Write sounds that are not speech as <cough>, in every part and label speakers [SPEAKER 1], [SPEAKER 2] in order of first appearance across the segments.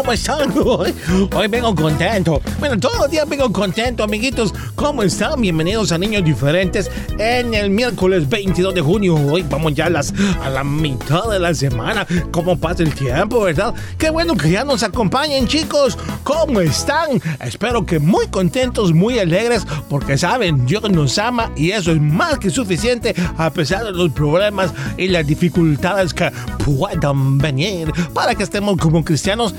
[SPEAKER 1] ¿cómo están? Hoy, hoy vengo contento. Bueno, todos los días vengo contento, amiguitos. ¿Cómo están? Bienvenidos a Niños Diferentes en el miércoles 22 de junio. Hoy vamos ya a, las, a la mitad de la semana. ¿Cómo pasa el tiempo, verdad? Qué bueno que ya nos acompañen, chicos. ¿Cómo están? Espero que muy contentos, muy alegres, porque saben, Dios nos ama y eso es más que suficiente a pesar de los problemas y las dificultades que puedan venir para que estemos como cristianos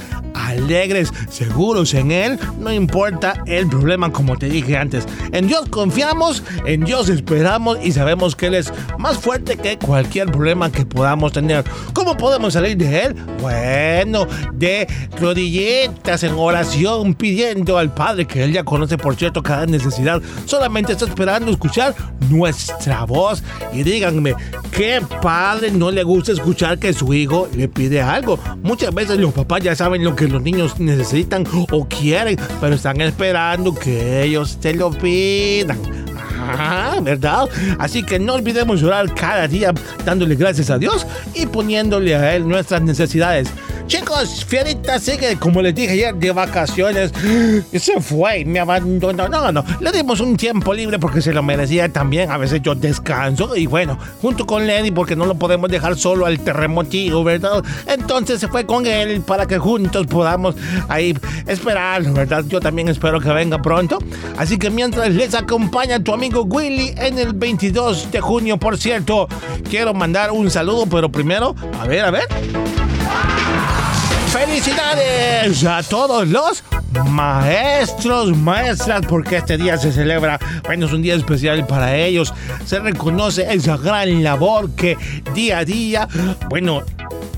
[SPEAKER 1] alegres, seguros en Él, no importa el problema como te dije antes. En Dios confiamos, en Dios esperamos y sabemos que Él es más fuerte que cualquier problema que podamos tener. ¿Cómo podemos salir de Él? Bueno, de rodilletas en oración pidiendo al Padre que Él ya conoce por cierto cada necesidad. Solamente está esperando escuchar nuestra voz y díganme, ¿qué padre no le gusta escuchar que su hijo le pide algo? Muchas veces los papás ya saben lo que los niños necesitan o quieren, pero están esperando que ellos te lo pidan. Ajá, ¿verdad? Así que no olvidemos orar cada día dándole gracias a Dios y poniéndole a Él nuestras necesidades. Chicos, Fierita sigue, como les dije ayer, de vacaciones. Y <gasps> se fue, me abandonó. No, no, le dimos un tiempo libre porque se lo merecía también. A veces yo descanso y bueno, junto con Lenny, porque no lo podemos dejar solo al terremotillo, ¿verdad? Entonces se fue con él para que juntos podamos ahí esperarlo, ¿verdad? Yo también espero que venga pronto. Así que mientras les acompaña tu amigo Willy en el 22 de junio, por cierto, quiero mandar un saludo, pero primero, a ver, a ver. ¡Felicidades a todos los maestros, maestras! Porque este día se celebra, bueno, es un día especial para ellos. Se reconoce esa gran labor que día a día, bueno,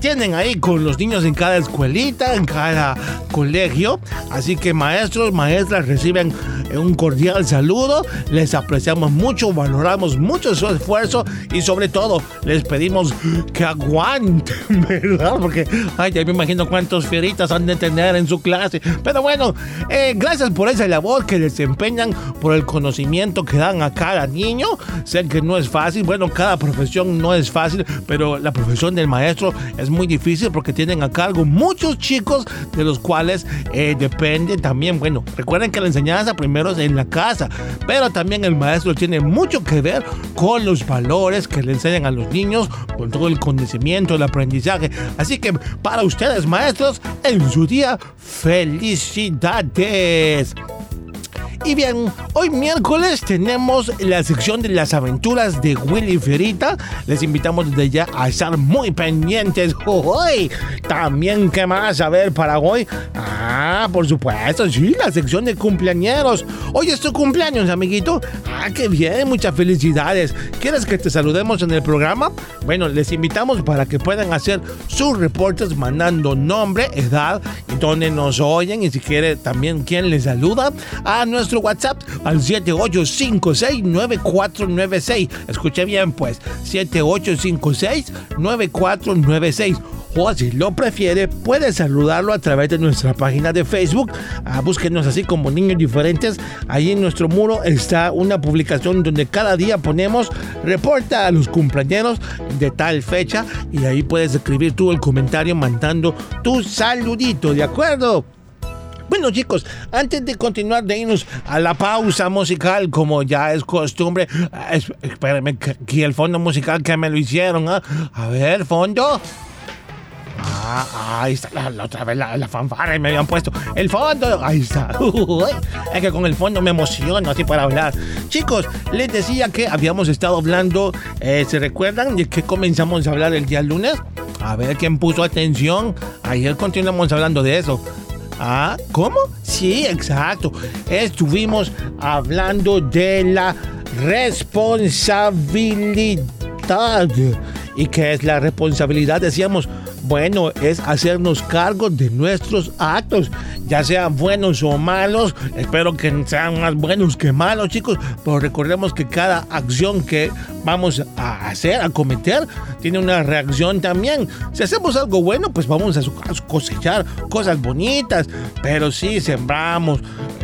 [SPEAKER 1] tienen ahí con los niños en cada escuelita, en cada colegio. Así que maestros, maestras reciben un cordial saludo. Les apreciamos mucho, valoramos mucho su esfuerzo y sobre todo les pedimos que aguanten, <laughs> ¿verdad? Porque, ay, ya me imagino cuántos fieritas han de tener en su clase. Pero bueno, eh, gracias por esa labor que desempeñan, por el conocimiento que dan a cada niño. Sé que no es fácil, bueno, cada profesión no es fácil, pero la profesión del maestro es muy difícil porque tienen a cargo muchos chicos de los cuales eh, depende también, bueno, recuerden que la enseñanza primero es en la casa, pero también el maestro tiene mucho que ver con los valores que le enseñan a los niños, con todo el conocimiento, el aprendizaje. Así que para ustedes, maestros, en su día, felicidades. Y bien, hoy miércoles tenemos la sección de las aventuras de Willy Ferita. Les invitamos desde ya a estar muy pendientes. <laughs> Hoy también, ¿qué más? A ver, para hoy. Ah, Ah, por supuesto, sí, la sección de cumpleañeros. Hoy es tu cumpleaños, amiguito. Ah, qué bien, muchas felicidades. ¿Quieres que te saludemos en el programa? Bueno, les invitamos para que puedan hacer sus reportes mandando nombre, edad y donde nos oyen y si quiere también quién les saluda a nuestro WhatsApp al 7856-9496. Escuche bien, pues, 7856-9496 o si lo prefiere, puede saludarlo a través de nuestra página de Facebook. Ah, búsquenos así como Niños Diferentes. Ahí en nuestro muro está una publicación donde cada día ponemos reporta a los cumpleaños de tal fecha y ahí puedes escribir tú el comentario mandando tu saludito, ¿de acuerdo? Bueno chicos, antes de continuar de a la pausa musical, como ya es costumbre, ah, es- espérenme, que el fondo musical que me lo hicieron, ¿ah? A ver, fondo. Ah, ahí está, la, la otra vez la, la fanfarra y me habían puesto el fondo. Ahí está. <laughs> Es que con el fondo me emociono así para hablar. Chicos, les decía que habíamos estado hablando, eh, ¿se recuerdan de que comenzamos a hablar el día lunes? A ver quién puso atención. Ayer continuamos hablando de eso. Ah, ¿cómo? Sí, exacto. Estuvimos hablando de la responsabilidad. ¿Y qué es la responsabilidad? Decíamos, bueno, es hacernos cargo de nuestros actos, ya sean buenos o malos. Espero que sean más buenos que malos, chicos. Pero recordemos que cada acción que vamos a hacer, a cometer, tiene una reacción también. Si hacemos algo bueno, pues vamos a cosechar cosas bonitas. Pero si sembramos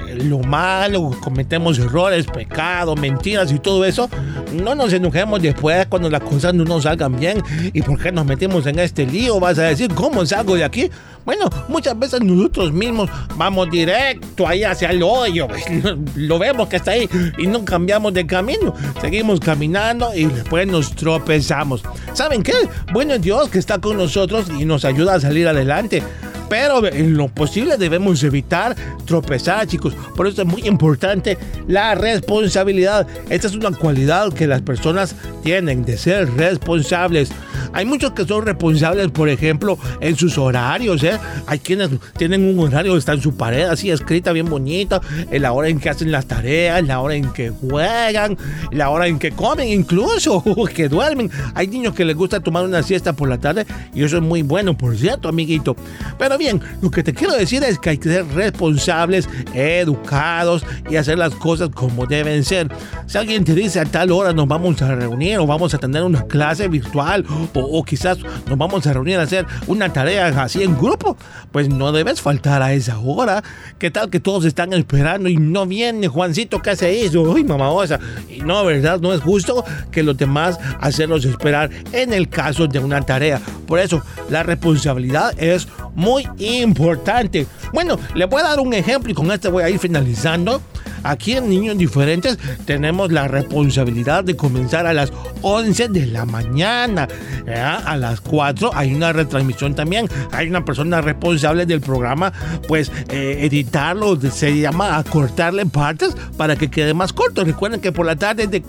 [SPEAKER 1] eh, lo malo, cometemos errores, pecados, mentiras y todo eso, no nos enojemos después cuando las cosas no nos salgan bien. ¿Y por qué nos metemos en este lío? Vas a decir, ¿cómo salgo de aquí? Bueno, muchas veces nosotros mismos vamos directo ahí hacia el hoyo. <laughs> Lo vemos que está ahí y no cambiamos de camino. Seguimos caminando y después nos tropezamos. ¿Saben qué? Bueno Dios que está con nosotros y nos ayuda a salir adelante. Pero en lo posible debemos evitar tropezar, chicos. Por eso es muy importante la responsabilidad. Esta es una cualidad que las personas tienen de ser responsables. Hay muchos que son responsables, por ejemplo, en sus horarios. ¿eh? Hay quienes tienen un horario, está en su pared así escrita, bien bonita, en la hora en que hacen las tareas, la hora en que juegan, la hora en que comen, incluso <laughs> que duermen. Hay niños que les gusta tomar una siesta por la tarde y eso es muy bueno, por cierto, amiguito. Pero bien, lo que te quiero decir es que hay que ser responsables, educados y hacer las cosas como deben ser. Si alguien te dice a tal hora nos vamos a reunir o vamos a tener una clase virtual o, o quizás nos vamos a reunir a hacer una tarea así en grupo, pues no debes faltar a esa hora. ¿Qué tal que todos están esperando y no viene Juancito? ¿Qué hace eso? Uy, mamá, o sea, y no, ¿verdad? No es justo que los demás hacerlos esperar en el caso de una tarea. Por eso, la responsabilidad es muy importante. Bueno, le voy a dar un ejemplo y con este voy a ir finalizando. Aquí en Niños Diferentes tenemos la responsabilidad de comenzar a las 11 de la mañana. ¿ya? A las 4 hay una retransmisión también. Hay una persona responsable del programa, pues eh, editarlo, se llama acortarle partes para que quede más corto. Recuerden que por la tarde de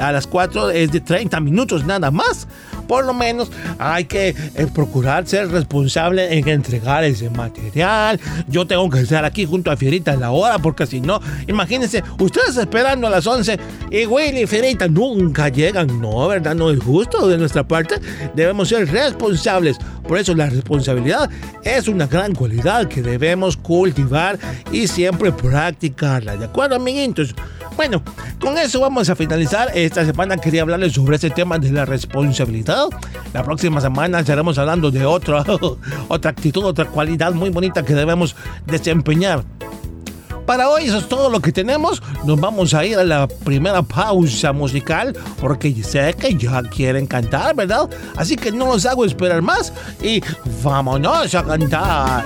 [SPEAKER 1] a las 4 es de 30 minutos nada más. Por lo menos hay que eh, procurar ser responsable en entregar ese material. Yo tengo que estar aquí junto a Fierita a la hora, porque si no, imagínense, ustedes esperando a las 11 y Willy y Fierita nunca llegan. No, ¿verdad? No es justo de nuestra parte. Debemos ser responsables. Por eso la responsabilidad es una gran cualidad que debemos cultivar y siempre practicarla. ¿De acuerdo, amiguitos? Bueno, con eso vamos a finalizar. Esta semana quería hablarles sobre ese tema de la responsabilidad. La próxima semana estaremos hablando de otra, <laughs> otra actitud, otra cualidad muy bonita que debemos desempeñar. Para hoy eso es todo lo que tenemos. Nos vamos a ir a la primera pausa musical porque sé que ya quieren cantar, ¿verdad? Así que no los hago esperar más y vámonos a cantar.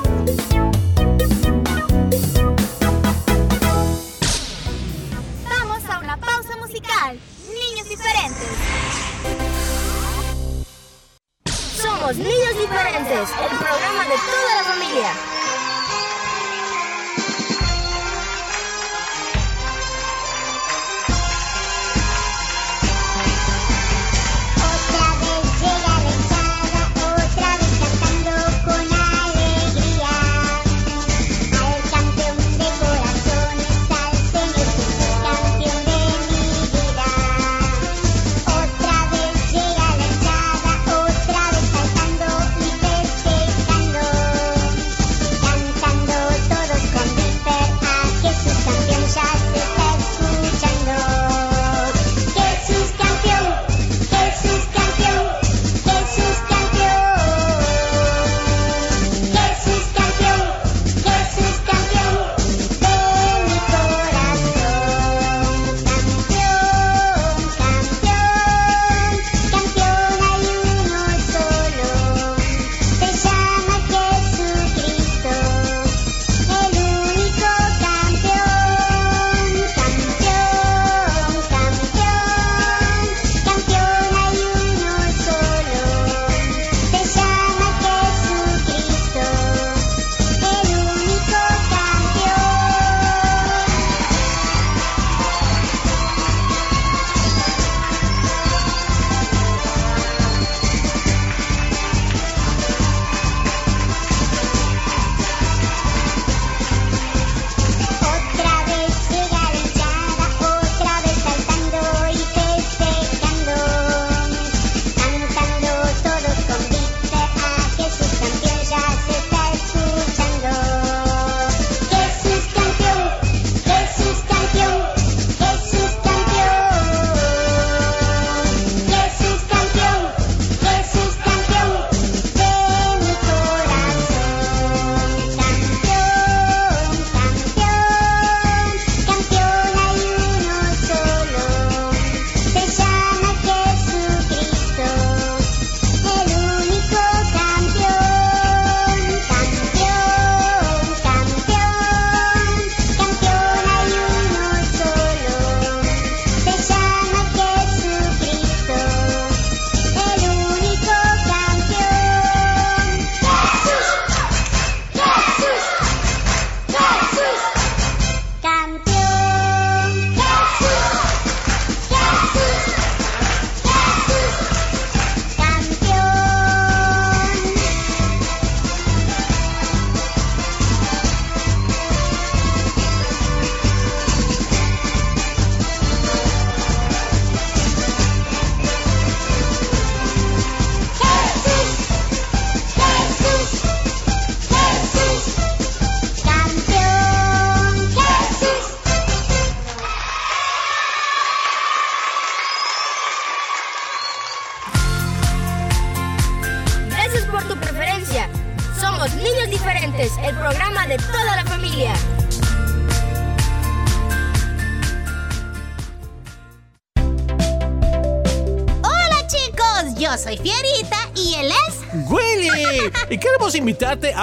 [SPEAKER 2] Diferentes,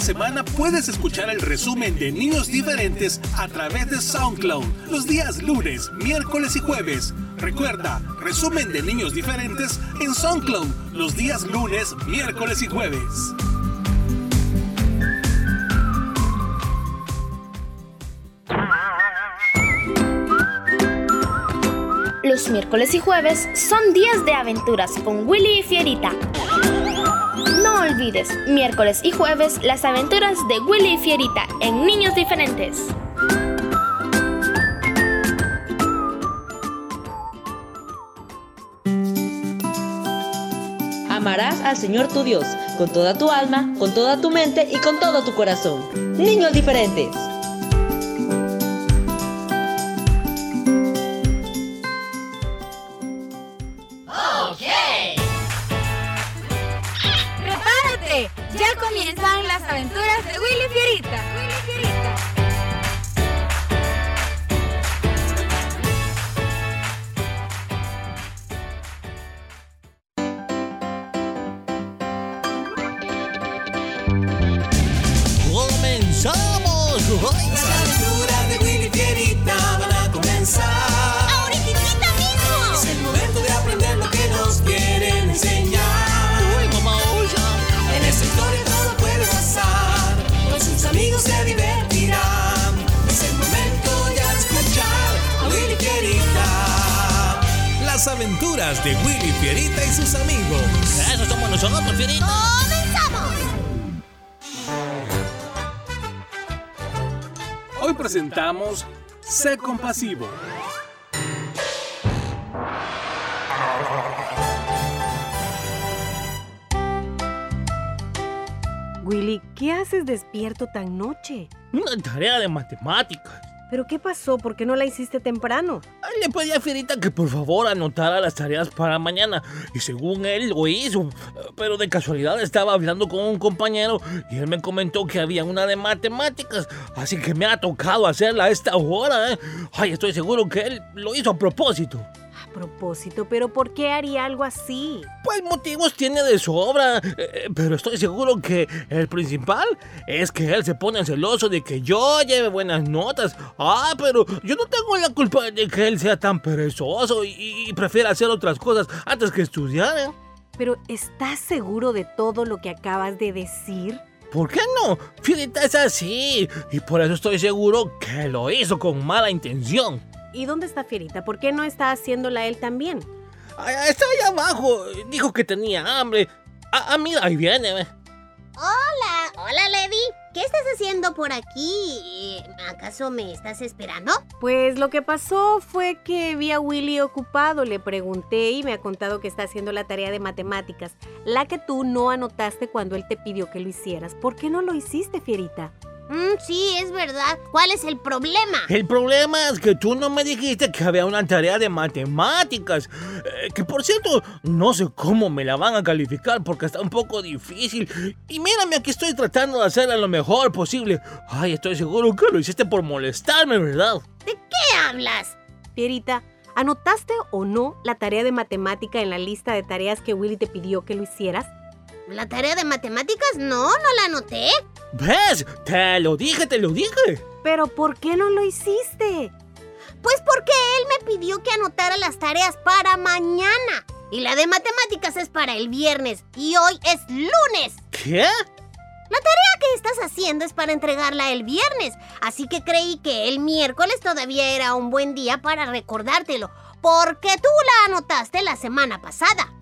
[SPEAKER 1] Semana puedes escuchar el resumen de Niños Diferentes a través de SoundCloud los días lunes, miércoles y jueves. Recuerda, resumen de Niños Diferentes en SoundCloud los días lunes, miércoles y jueves.
[SPEAKER 2] Los miércoles y jueves son días de aventuras con Willy y Fierita. No olvides, miércoles y jueves, las aventuras de Willy y Fierita en Niños Diferentes.
[SPEAKER 3] Amarás al Señor tu Dios con toda tu alma, con toda tu mente y con todo tu corazón. Niños diferentes.
[SPEAKER 4] Aventuras de Willy Fierita.
[SPEAKER 5] Presentamos Sé compasivo.
[SPEAKER 6] Willy, ¿qué haces despierto tan noche?
[SPEAKER 1] Una tarea de matemáticas.
[SPEAKER 6] ¿Pero qué pasó? ¿Por qué no la hiciste temprano?
[SPEAKER 1] Le pedí a Fierita que por favor anotara las tareas para mañana y según él lo hizo, pero de casualidad estaba hablando con un compañero y él me comentó que había una de matemáticas, así que me ha tocado hacerla a esta hora. ¿eh? Ay, estoy seguro que él lo hizo a propósito.
[SPEAKER 6] Propósito, ¿pero por qué haría algo así?
[SPEAKER 1] Pues motivos tiene de sobra, eh, pero estoy seguro que el principal es que él se pone celoso de que yo lleve buenas notas. Ah, pero yo no tengo la culpa de que él sea tan perezoso y, y prefiera hacer otras cosas antes que estudiar. ¿eh?
[SPEAKER 6] ¿Pero estás seguro de todo lo que acabas de decir?
[SPEAKER 1] ¿Por qué no? Fierita es así y por eso estoy seguro que lo hizo con mala intención.
[SPEAKER 6] ¿Y dónde está Fierita? ¿Por qué no está haciéndola él también?
[SPEAKER 1] Está ahí abajo, dijo que tenía hambre. Ah, mira, ahí viene.
[SPEAKER 7] Hola, hola Levi. ¿Qué estás haciendo por aquí? ¿Acaso me estás esperando?
[SPEAKER 6] Pues lo que pasó fue que vi a Willy ocupado, le pregunté y me ha contado que está haciendo la tarea de matemáticas, la que tú no anotaste cuando él te pidió que lo hicieras. ¿Por qué no lo hiciste, Fierita?
[SPEAKER 7] Mm, sí, es verdad. ¿Cuál es el problema?
[SPEAKER 1] El problema es que tú no me dijiste que había una tarea de matemáticas. Eh, que por cierto, no sé cómo me la van a calificar porque está un poco difícil. Y mírame, aquí estoy tratando de hacerla lo mejor posible. Ay, estoy seguro que lo hiciste por molestarme, ¿verdad?
[SPEAKER 7] ¿De qué hablas?
[SPEAKER 6] Fierita, ¿anotaste o no la tarea de matemática en la lista de tareas que Willy te pidió que lo hicieras?
[SPEAKER 7] ¿La tarea de matemáticas? No, no la anoté.
[SPEAKER 1] ¿Ves? Te lo dije, te lo dije.
[SPEAKER 6] Pero ¿por qué no lo hiciste?
[SPEAKER 7] Pues porque él me pidió que anotara las tareas para mañana. Y la de matemáticas es para el viernes. Y hoy es lunes.
[SPEAKER 1] ¿Qué?
[SPEAKER 7] La tarea que estás haciendo es para entregarla el viernes. Así que creí que el miércoles todavía era un buen día para recordártelo. Porque tú la anotaste la semana pasada.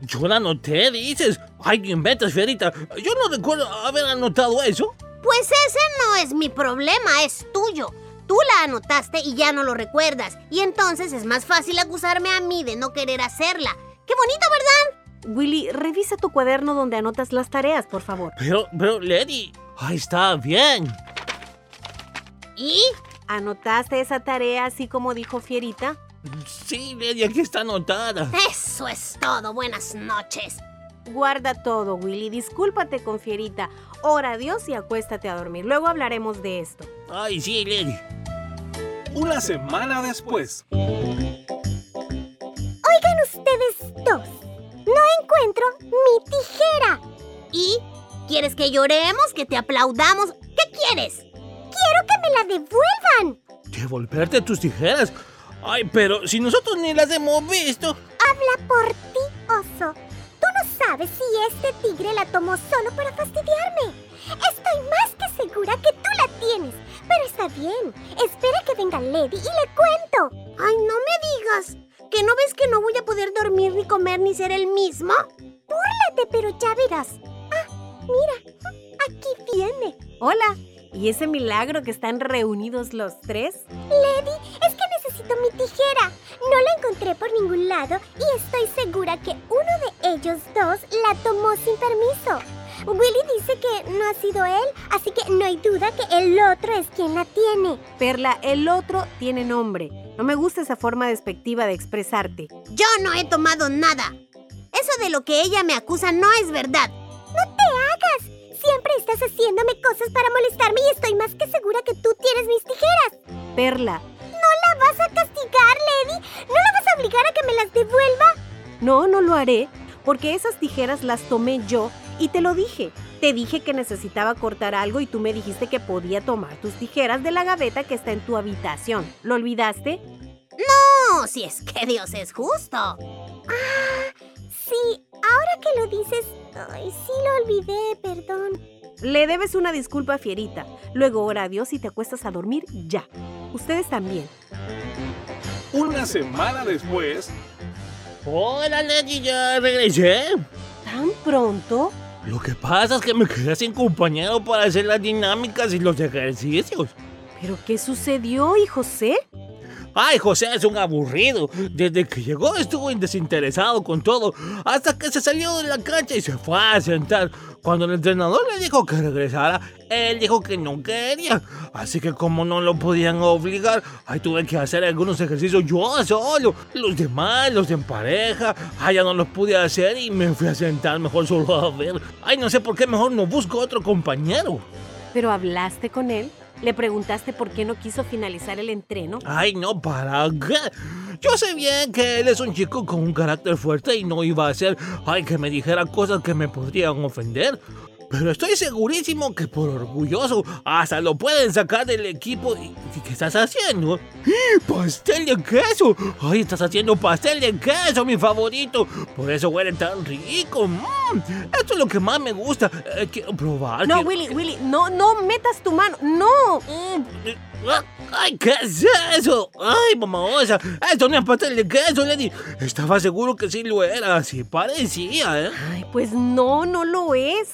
[SPEAKER 1] Yo la anoté, dices. Ay, ¿qué inventas, Fierita? Yo no recuerdo haber anotado eso.
[SPEAKER 7] Pues ese no es mi problema, es tuyo. Tú la anotaste y ya no lo recuerdas. Y entonces es más fácil acusarme a mí de no querer hacerla. ¡Qué bonito, verdad!
[SPEAKER 6] Willy, revisa tu cuaderno donde anotas las tareas, por favor.
[SPEAKER 1] Pero, pero, Lady. Ahí está bien.
[SPEAKER 7] ¿Y?
[SPEAKER 6] ¿Anotaste esa tarea así como dijo Fierita?
[SPEAKER 1] Sí, Lady, aquí está anotada.
[SPEAKER 7] Eso es todo. Buenas noches.
[SPEAKER 6] Guarda todo, Willy. Discúlpate con Fierita. Ora a Dios y acuéstate a dormir. Luego hablaremos de esto.
[SPEAKER 1] Ay, sí, Lady.
[SPEAKER 5] Una semana después.
[SPEAKER 8] Oigan ustedes dos. No encuentro mi tijera.
[SPEAKER 7] ¿Y? ¿Quieres que lloremos? ¿Que te aplaudamos? ¿Qué quieres?
[SPEAKER 8] Quiero que me la devuelvan.
[SPEAKER 1] ¿Devolverte tus tijeras? Ay, pero si nosotros ni las hemos visto.
[SPEAKER 8] Habla por ti, oso. Tú no sabes si este tigre la tomó solo para fastidiarme. Estoy más que segura que tú la tienes. Pero está bien. Espera que venga Lady y le cuento.
[SPEAKER 7] Ay, no me digas. ¿Que no ves que no voy a poder dormir ni comer ni ser el mismo?
[SPEAKER 8] Búrlate, pero ya verás. Ah, mira. Aquí viene.
[SPEAKER 6] Hola. ¿Y ese milagro que están reunidos los tres?
[SPEAKER 8] Lady, es mi tijera. No la encontré por ningún lado y estoy segura que uno de ellos dos la tomó sin permiso. Willy dice que no ha sido él, así que no hay duda que el otro es quien la tiene.
[SPEAKER 6] Perla, el otro tiene nombre. No me gusta esa forma despectiva de expresarte.
[SPEAKER 7] Yo no he tomado nada. Eso de lo que ella me acusa no es verdad.
[SPEAKER 8] ¡No te hagas! Siempre estás haciéndome cosas para molestarme y estoy más que segura que tú tienes mis tijeras.
[SPEAKER 6] Perla.
[SPEAKER 8] ¿No la vas a castigar, Lady? ¿No la vas a obligar a que me las devuelva?
[SPEAKER 6] No, no lo haré, porque esas tijeras las tomé yo y te lo dije. Te dije que necesitaba cortar algo y tú me dijiste que podía tomar tus tijeras de la gaveta que está en tu habitación. ¿Lo olvidaste?
[SPEAKER 7] No, si es que Dios es justo.
[SPEAKER 8] Ah, sí, ahora que lo dices, ay, sí lo olvidé, perdón.
[SPEAKER 6] Le debes una disculpa a Fierita. Luego ora a Dios y te acuestas a dormir ya. Ustedes también.
[SPEAKER 5] Una semana después.
[SPEAKER 1] Hola, Lady, ya regresé.
[SPEAKER 6] ¿Tan pronto?
[SPEAKER 1] Lo que pasa es que me quedé sin compañero para hacer las dinámicas y los ejercicios.
[SPEAKER 6] ¿Pero qué sucedió, y José?
[SPEAKER 1] Ay, José es un aburrido. Desde que llegó estuvo desinteresado con todo, hasta que se salió de la cancha y se fue a sentar. Cuando el entrenador le dijo que regresara, él dijo que no quería. Así que como no lo podían obligar, ahí tuve que hacer algunos ejercicios yo solo. Los demás, los en pareja, ay, ya no los pude hacer y me fui a sentar mejor solo a ver. Ay, no sé por qué mejor no busco otro compañero.
[SPEAKER 6] ¿Pero hablaste con él? ¿Le preguntaste por qué no quiso finalizar el entreno?
[SPEAKER 1] Ay, no, ¿para qué? Yo sé bien que él es un chico con un carácter fuerte y no iba a hacer, ay, que me dijera cosas que me podrían ofender. Pero estoy segurísimo que por orgulloso hasta lo pueden sacar del equipo. ¿Y qué estás haciendo? ¡Pastel de queso! ¡Ay, estás haciendo pastel de queso, mi favorito! Por eso huele tan rico. Mm, esto es lo que más me gusta. Eh, quiero probar.
[SPEAKER 6] No,
[SPEAKER 1] quiero-
[SPEAKER 6] Willy, Willy, no, no metas tu mano. ¡No!
[SPEAKER 1] Mm, ¡Ay, qué es eso! ¡Ay, mamá osa! ¡Esto no es pastel de queso, Lady! Estaba seguro que sí lo era. Así parecía, ¿eh?
[SPEAKER 6] Ay, pues no, no lo es.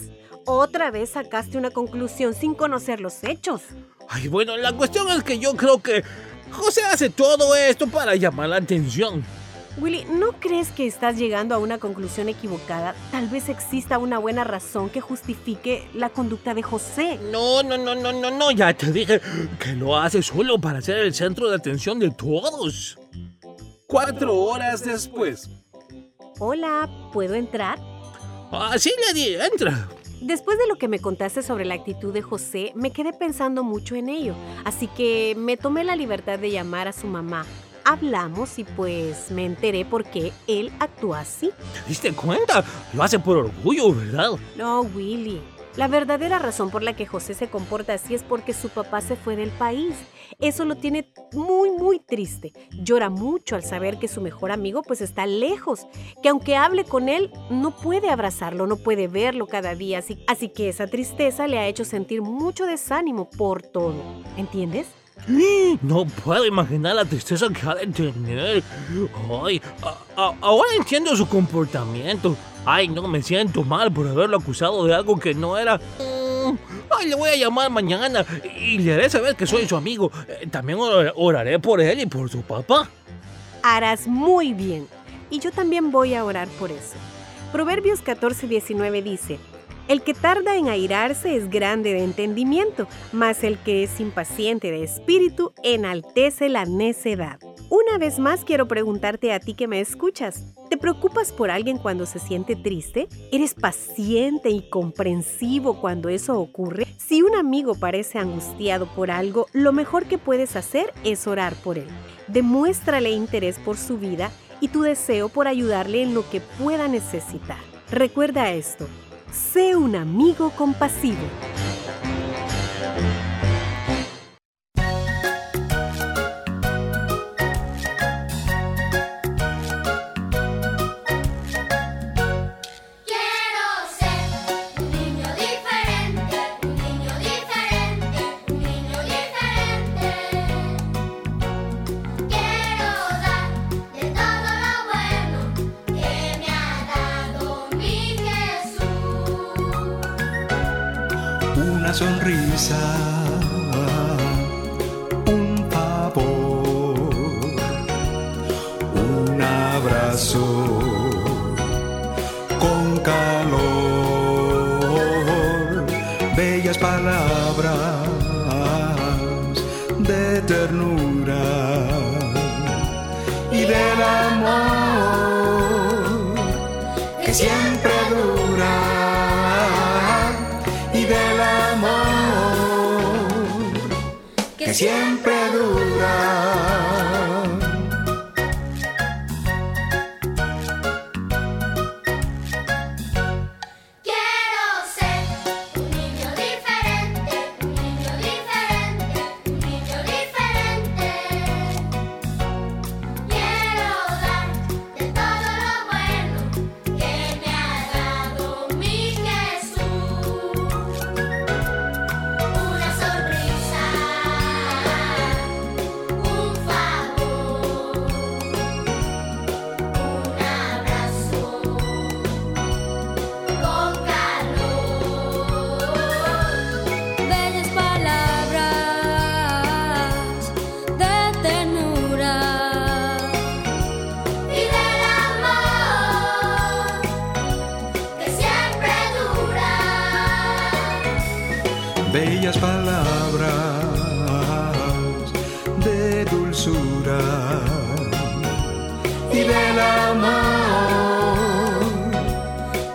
[SPEAKER 6] Otra vez sacaste una conclusión sin conocer los hechos.
[SPEAKER 1] Ay, bueno, la cuestión es que yo creo que José hace todo esto para llamar la atención.
[SPEAKER 6] Willy, ¿no crees que estás llegando a una conclusión equivocada? Tal vez exista una buena razón que justifique la conducta de José.
[SPEAKER 1] No, no, no, no, no, no, ya te dije que lo hace solo para ser el centro de atención de todos.
[SPEAKER 5] Cuatro horas después.
[SPEAKER 6] Hola, ¿puedo entrar?
[SPEAKER 1] Ah, sí, Lady, entra.
[SPEAKER 6] Después de lo que me contaste sobre la actitud de José, me quedé pensando mucho en ello, así que me tomé la libertad de llamar a su mamá. Hablamos y pues me enteré por qué él actúa así.
[SPEAKER 1] ¿Te diste cuenta? Lo hace por orgullo, ¿verdad?
[SPEAKER 6] No, Willy. La verdadera razón por la que José se comporta así es porque su papá se fue del país. Eso lo tiene muy, muy triste. Llora mucho al saber que su mejor amigo pues está lejos, que aunque hable con él, no puede abrazarlo, no puede verlo cada día. Así, que esa tristeza le ha hecho sentir mucho desánimo por todo. ¿Entiendes? <gasps>
[SPEAKER 1] No puedo imaginar la tristeza que ha de tener. Ay, ahora entiendo su comportamiento. Ay, no me siento mal por haberlo acusado de algo que no era. Le voy a llamar mañana y le haré saber que soy su amigo. Eh, También or- oraré por él y por su papá.
[SPEAKER 6] Harás muy bien. Y yo también voy a orar por eso. Proverbios 14, 19 dice, El que tarda en airarse es grande de entendimiento, mas el que es impaciente de espíritu enaltece la necedad. Una vez más quiero preguntarte a ti que me escuchas, ¿te preocupas por alguien cuando se siente triste? ¿Eres paciente y comprensivo cuando eso ocurre? Si un amigo parece angustiado por algo, lo mejor que puedes hacer es orar por él. Demuéstrale interés por su vida y tu deseo por ayudarle en lo que pueda necesitar. Recuerda esto, sé un amigo compasivo.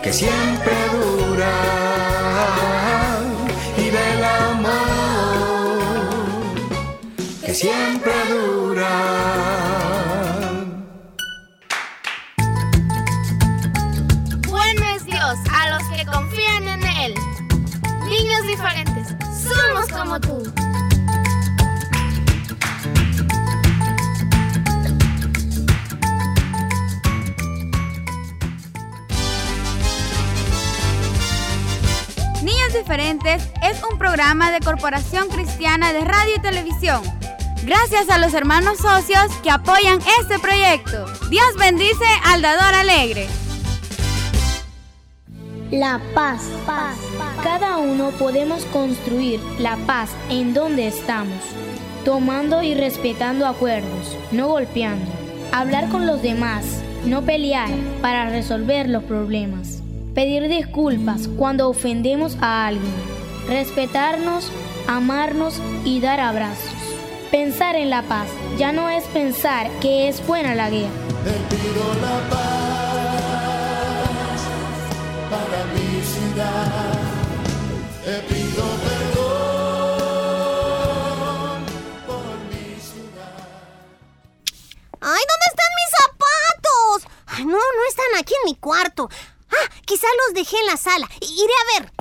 [SPEAKER 9] Que
[SPEAKER 10] siempre dura
[SPEAKER 11] es
[SPEAKER 2] un programa de Corporación Cristiana de Radio y Televisión. Gracias a los hermanos socios que apoyan este proyecto. Dios bendice al dador alegre.
[SPEAKER 11] La paz. paz. Cada uno podemos construir la paz en donde estamos, tomando y respetando acuerdos, no golpeando. Hablar con los demás, no pelear para resolver los problemas. Pedir disculpas cuando ofendemos a alguien. Respetarnos, amarnos y dar abrazos. Pensar en la paz ya no es pensar que es buena la guerra.
[SPEAKER 12] para mi ciudad. Te pido perdón por mi ciudad.
[SPEAKER 7] ¡Ay, ¿dónde están mis zapatos? Ay, no, no están aquí en mi cuarto. Ah, quizá los dejé en la sala. I- Iré a ver.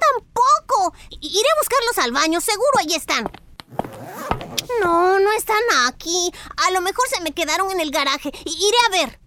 [SPEAKER 7] Tampoco. Iré a buscarlos al baño. Seguro ahí están. No, no están aquí. A lo mejor se me quedaron en el garaje. Iré a ver.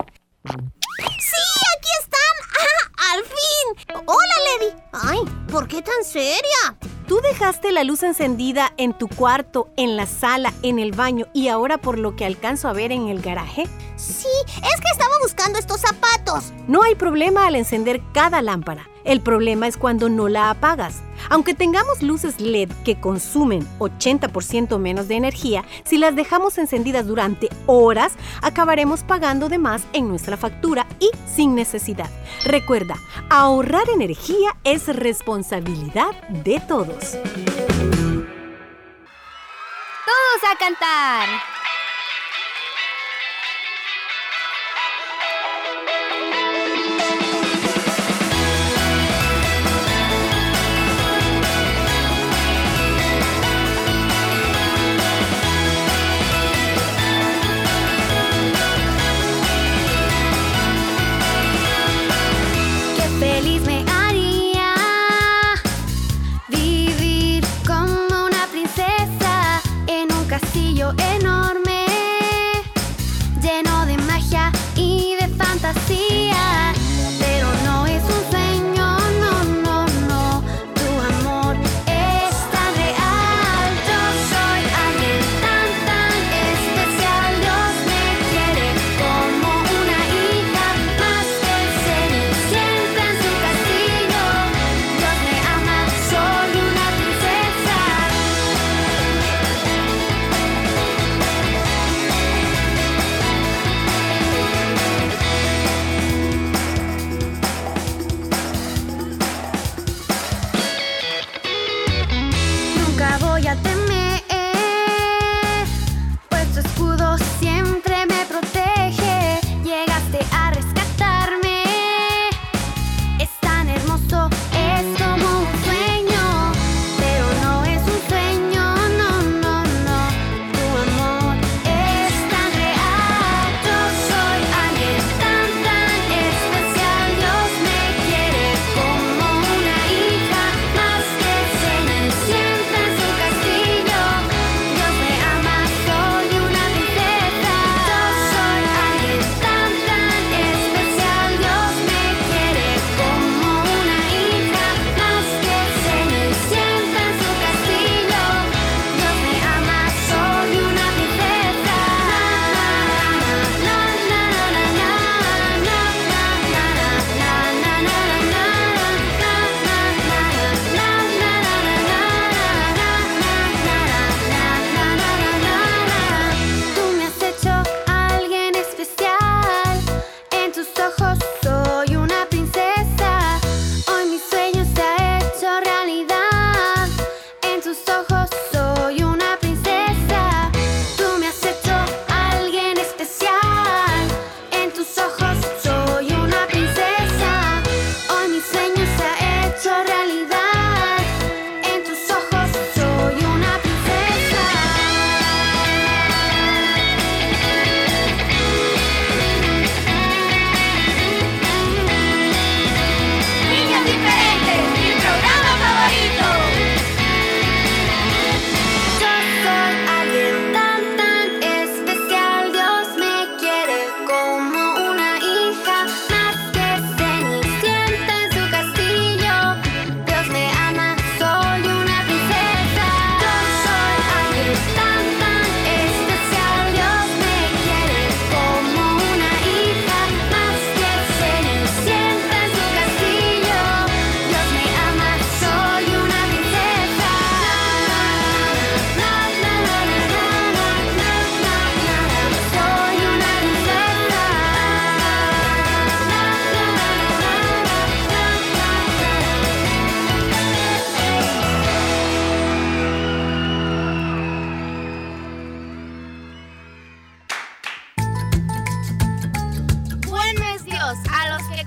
[SPEAKER 7] ¡Sí, aquí están! ¡Ah, al fin! ¡Hola, Lady! Ay, ¿por qué tan seria?
[SPEAKER 6] Tú dejaste la luz encendida en tu cuarto, en la sala, en el baño y ahora por lo que alcanzo a ver en el garaje?
[SPEAKER 7] Sí, es que estaba buscando estos zapatos.
[SPEAKER 6] No hay problema al encender cada lámpara. El problema es cuando no la apagas. Aunque tengamos luces LED que consumen 80% menos de energía, si las dejamos encendidas durante horas, acabaremos pagando de más en nuestra factura y sin necesidad. Recuerda, ahorrar energía es responsabilidad de todos.
[SPEAKER 2] Todos a cantar.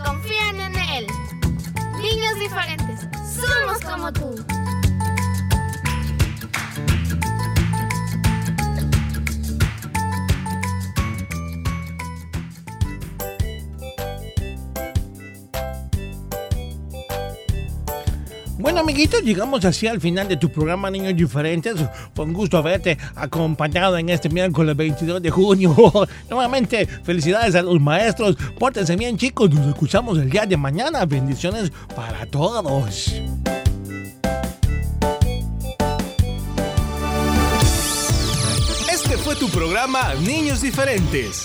[SPEAKER 2] Confían en Él. Niños diferentes, somos como tú.
[SPEAKER 1] Amiguitos, llegamos así al final de tu programa Niños Diferentes. Con gusto haberte acompañado en este miércoles 22 de junio. <laughs> Nuevamente, felicidades a los maestros. Pórtense bien, chicos. Nos escuchamos el día de mañana. Bendiciones para todos.
[SPEAKER 4] Este fue tu programa Niños Diferentes.